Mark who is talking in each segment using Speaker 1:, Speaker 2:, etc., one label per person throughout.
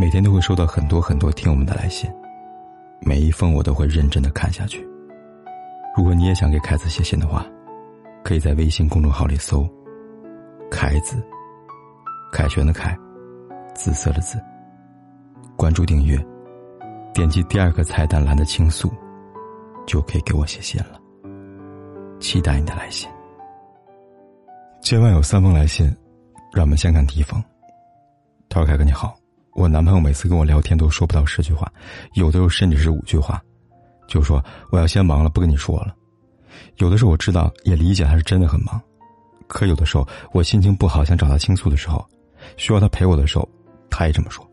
Speaker 1: 每天都会收到很多很多听友们的来信，每一封我都会认真的看下去。如果你也想给凯子写信的话，可以在微信公众号里搜“凯子”，凯旋的凯，紫色的紫。关注订阅，点击第二个菜单栏的倾诉，就可以给我写信了。期待你的来信。今晚有三封来信，让我们先看第一封。涛：“凯哥你好，我男朋友每次跟我聊天都说不到十句话，有的时候甚至是五句话，就说我要先忙了，不跟你说了。有的时候我知道也理解他是真的很忙，可有的时候我心情不好想找他倾诉的时候，需要他陪我的时候，他也这么说。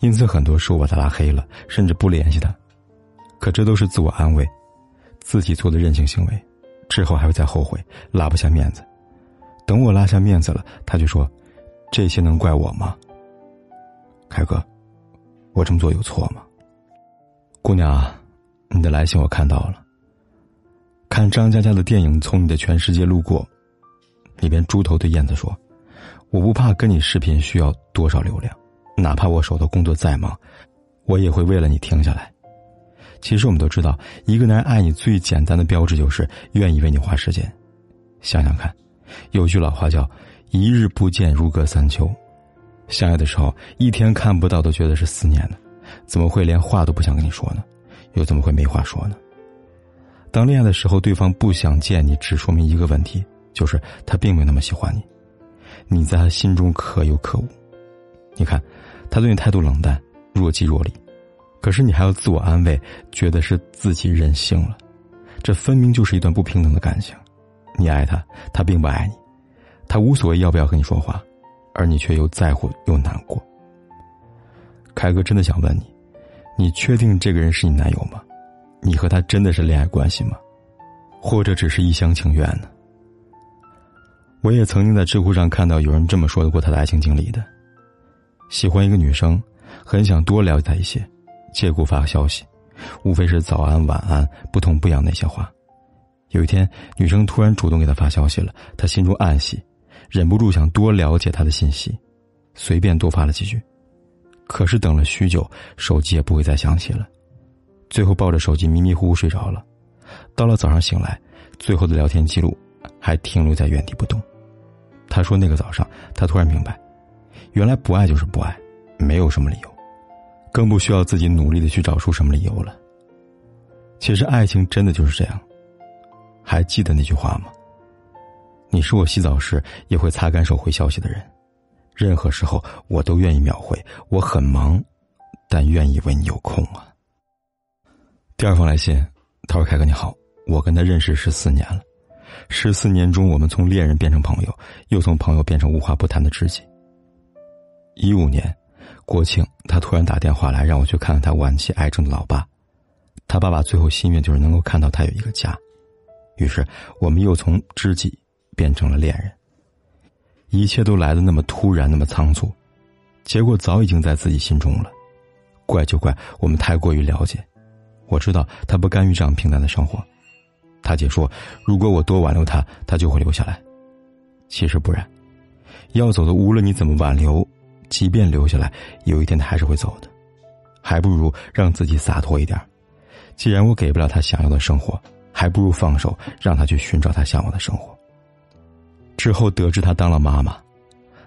Speaker 1: 因此很多时候把他拉黑了，甚至不联系他。可这都是自我安慰，自己做的任性行为，之后还会再后悔，拉不下面子。等我拉下面子了，他就说。”这些能怪我吗，凯哥？我这么做有错吗？姑娘，你的来信我看到了。看张嘉佳的电影《从你的全世界路过》，里边猪头对燕子说：“我不怕跟你视频需要多少流量，哪怕我手头工作再忙，我也会为了你停下来。”其实我们都知道，一个男人爱你最简单的标志就是愿意为你花时间。想想看，有句老话叫。一日不见如隔三秋，相爱的时候一天看不到都觉得是思念呢，怎么会连话都不想跟你说呢？又怎么会没话说呢？当恋爱的时候，对方不想见你，只说明一个问题，就是他并没有那么喜欢你，你在他心中可有可无。你看，他对你态度冷淡，若即若离，可是你还要自我安慰，觉得是自己任性了，这分明就是一段不平等的感情。你爱他，他并不爱你。他无所谓要不要和你说话，而你却又在乎又难过。凯哥真的想问你，你确定这个人是你男友吗？你和他真的是恋爱关系吗？或者只是一厢情愿呢？我也曾经在知乎上看到有人这么说过他的爱情经历的：喜欢一个女生，很想多了解她一些，借故发消息，无非是早安、晚安、不痛不痒那些话。有一天，女生突然主动给他发消息了，他心中暗喜。忍不住想多了解他的信息，随便多发了几句，可是等了许久，手机也不会再响起了。最后抱着手机迷迷糊糊睡着了。到了早上醒来，最后的聊天记录还停留在原地不动。他说：“那个早上，他突然明白，原来不爱就是不爱，没有什么理由，更不需要自己努力的去找出什么理由了。其实爱情真的就是这样。还记得那句话吗？”你是我洗澡时也会擦干手回消息的人，任何时候我都愿意秒回。我很忙，但愿意为你有空啊。第二封来信，他说：“凯哥你好，我跟他认识十四年了，十四年中我们从恋人变成朋友，又从朋友变成无话不谈的知己。一五年国庆，他突然打电话来让我去看看他晚期癌症的老爸，他爸爸最后心愿就是能够看到他有一个家，于是我们又从知己。”变成了恋人，一切都来的那么突然，那么仓促，结果早已经在自己心中了。怪就怪我们太过于了解。我知道他不甘于这样平淡的生活。他姐说，如果我多挽留他，他就会留下来。其实不然，要走的无论你怎么挽留，即便留下来，有一天他还是会走的。还不如让自己洒脱一点。既然我给不了他想要的生活，还不如放手，让他去寻找他向往的生活。之后得知她当了妈妈，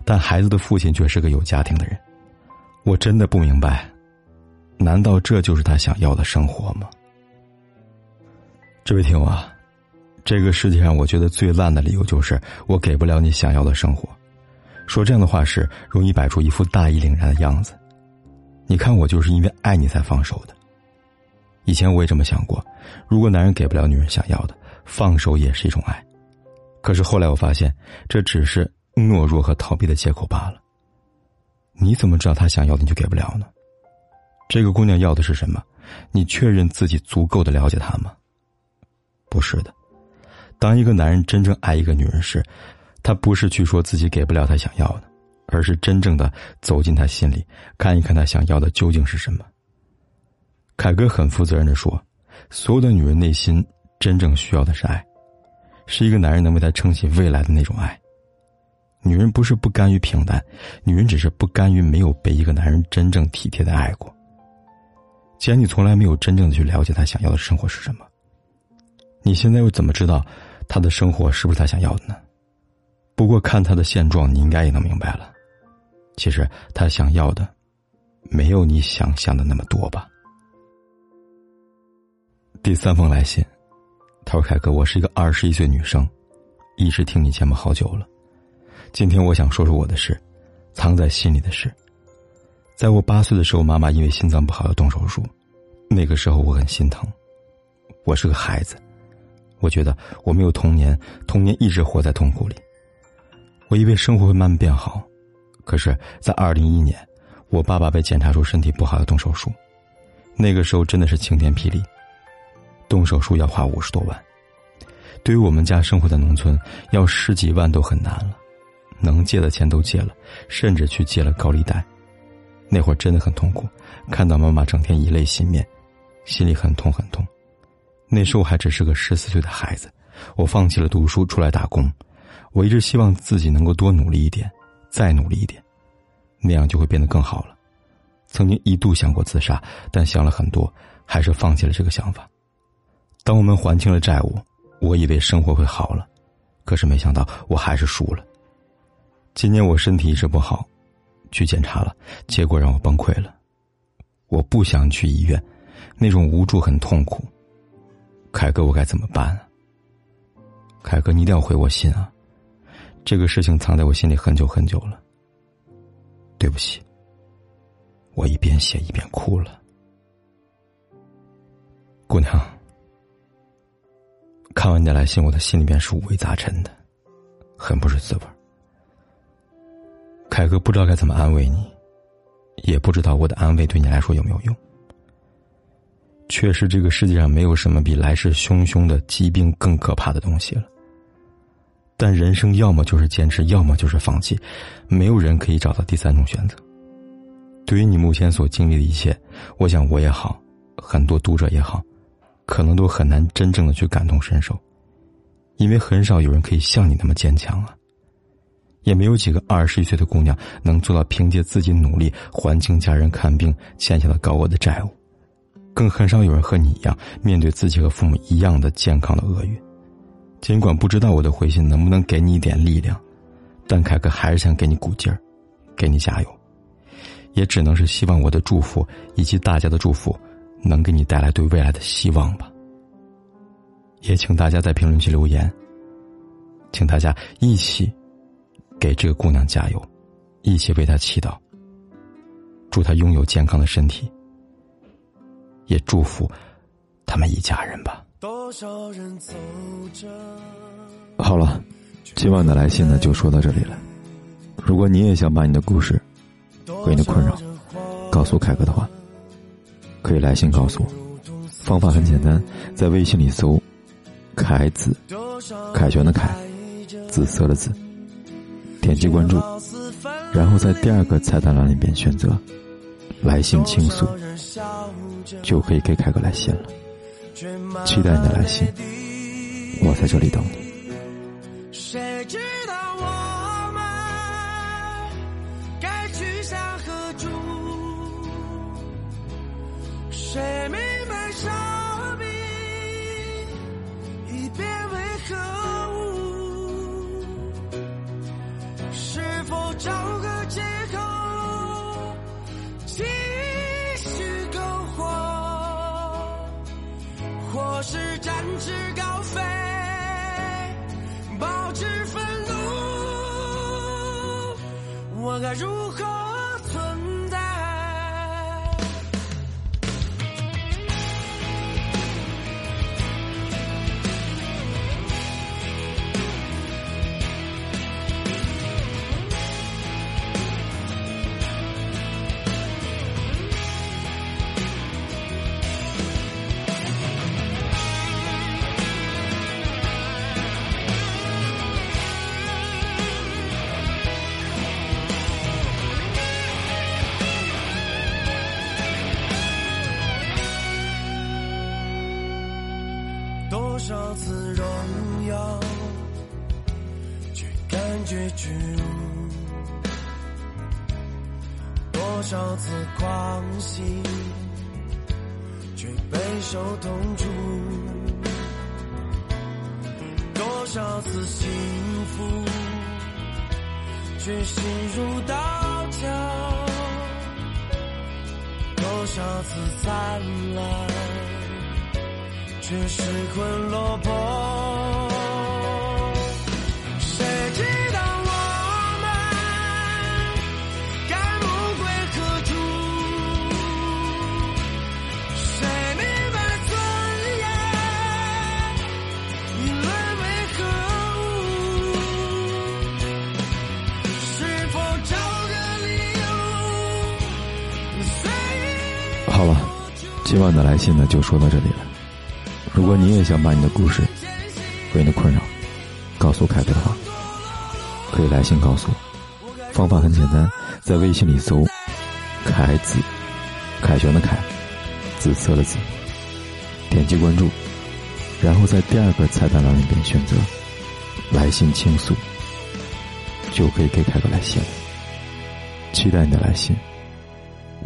Speaker 1: 但孩子的父亲却是个有家庭的人。我真的不明白，难道这就是他想要的生活吗？这位听友啊，这个世界上我觉得最烂的理由就是我给不了你想要的生活。说这样的话时，容易摆出一副大义凛然的样子。你看我就是因为爱你才放手的。以前我也这么想过，如果男人给不了女人想要的，放手也是一种爱。可是后来我发现，这只是懦弱和逃避的借口罢了。你怎么知道他想要的你就给不了呢？这个姑娘要的是什么？你确认自己足够的了解她吗？不是的。当一个男人真正爱一个女人时，他不是去说自己给不了他想要的，而是真正的走进她心里，看一看她想要的究竟是什么。凯哥很负责任的说，所有的女人内心真正需要的是爱。是一个男人能为她撑起未来的那种爱。女人不是不甘于平淡，女人只是不甘于没有被一个男人真正体贴的爱过。既然你从来没有真正的去了解他想要的生活是什么，你现在又怎么知道他的生活是不是他想要的呢？不过看他的现状，你应该也能明白了。其实他想要的，没有你想象的那么多吧。第三封来信，他说：“凯哥，我是一个二十一岁女生，一直听你节目好久了。今天我想说说我的事，藏在心里的事。在我八岁的时候，妈妈因为心脏不好要动手术，那个时候我很心疼。我是个孩子，我觉得我没有童年，童年一直活在痛苦里。我以为生活会慢慢变好。”可是，在二零一一年，我爸爸被检查出身体不好要动手术，那个时候真的是晴天霹雳。动手术要花五十多万，对于我们家生活在农村，要十几万都很难了。能借的钱都借了，甚至去借了高利贷。那会儿真的很痛苦，看到妈妈整天以泪洗面，心里很痛很痛。那时候还只是个十四岁的孩子，我放弃了读书，出来打工。我一直希望自己能够多努力一点。再努力一点，那样就会变得更好了。曾经一度想过自杀，但想了很多，还是放弃了这个想法。当我们还清了债务，我以为生活会好了，可是没想到我还是输了。今年我身体一直不好，去检查了，结果让我崩溃了。我不想去医院，那种无助很痛苦。凯哥，我该怎么办啊？凯哥，你一定要回我信啊！这个事情藏在我心里很久很久了。对不起，我一边写一边哭了。姑娘，看完你的来信，我的心里面是五味杂陈的，很不是滋味凯哥不知道该怎么安慰你，也不知道我的安慰对你来说有没有用。确实，这个世界上没有什么比来势汹汹的疾病更可怕的东西了。但人生要么就是坚持，要么就是放弃，没有人可以找到第三种选择。对于你目前所经历的一切，我想我也好，很多读者也好，可能都很难真正的去感同身受，因为很少有人可以像你那么坚强啊。也没有几个二十一岁的姑娘能做到凭借自己努力还清家人看病欠下的高额的债务，更很少有人和你一样面对自己和父母一样的健康的厄运。尽管不知道我的回信能不能给你一点力量，但凯哥还是想给你鼓劲儿，给你加油。也只能是希望我的祝福以及大家的祝福，能给你带来对未来的希望吧。也请大家在评论区留言，请大家一起给这个姑娘加油，一起为她祈祷，祝她拥有健康的身体，也祝福他们一家人吧。多少人走着？好了，今晚的来信呢就说到这里了。如果你也想把你的故事和你的困扰告诉凯哥的话，可以来信告诉我。方法很简单，在微信里搜“凯子”，凯旋的凯，紫色的紫，点击关注，然后在第二个菜单栏里边选择“来信倾诉”，就可以给凯哥来信了。期待你的来信，我在这里等你。谁知道我们该去向何处？谁明白生命已变为何物？是否找个借口继续苟活？或是展翅高飞，保持愤怒，我该如何？存少次荣耀，却感
Speaker 2: 觉屈辱，多少次狂喜，却备受痛楚；多少次幸福，却心如刀绞；多少次灿烂，却失魂落魄谁知道我们该梦归何处谁明白尊严你沦为何物是否找个理由
Speaker 1: 好了今晚的来信呢就说到这里了。如果你也想把你的故事和你的困扰告诉凯哥的话，可以来信告诉我。方法很简单，在微信里搜“凯子”，凯旋的凯，紫色的紫，点击关注，然后在第二个菜单栏里边选择“来信倾诉”，就可以给凯哥来信了。期待你的来信，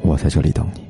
Speaker 1: 我在这里等你。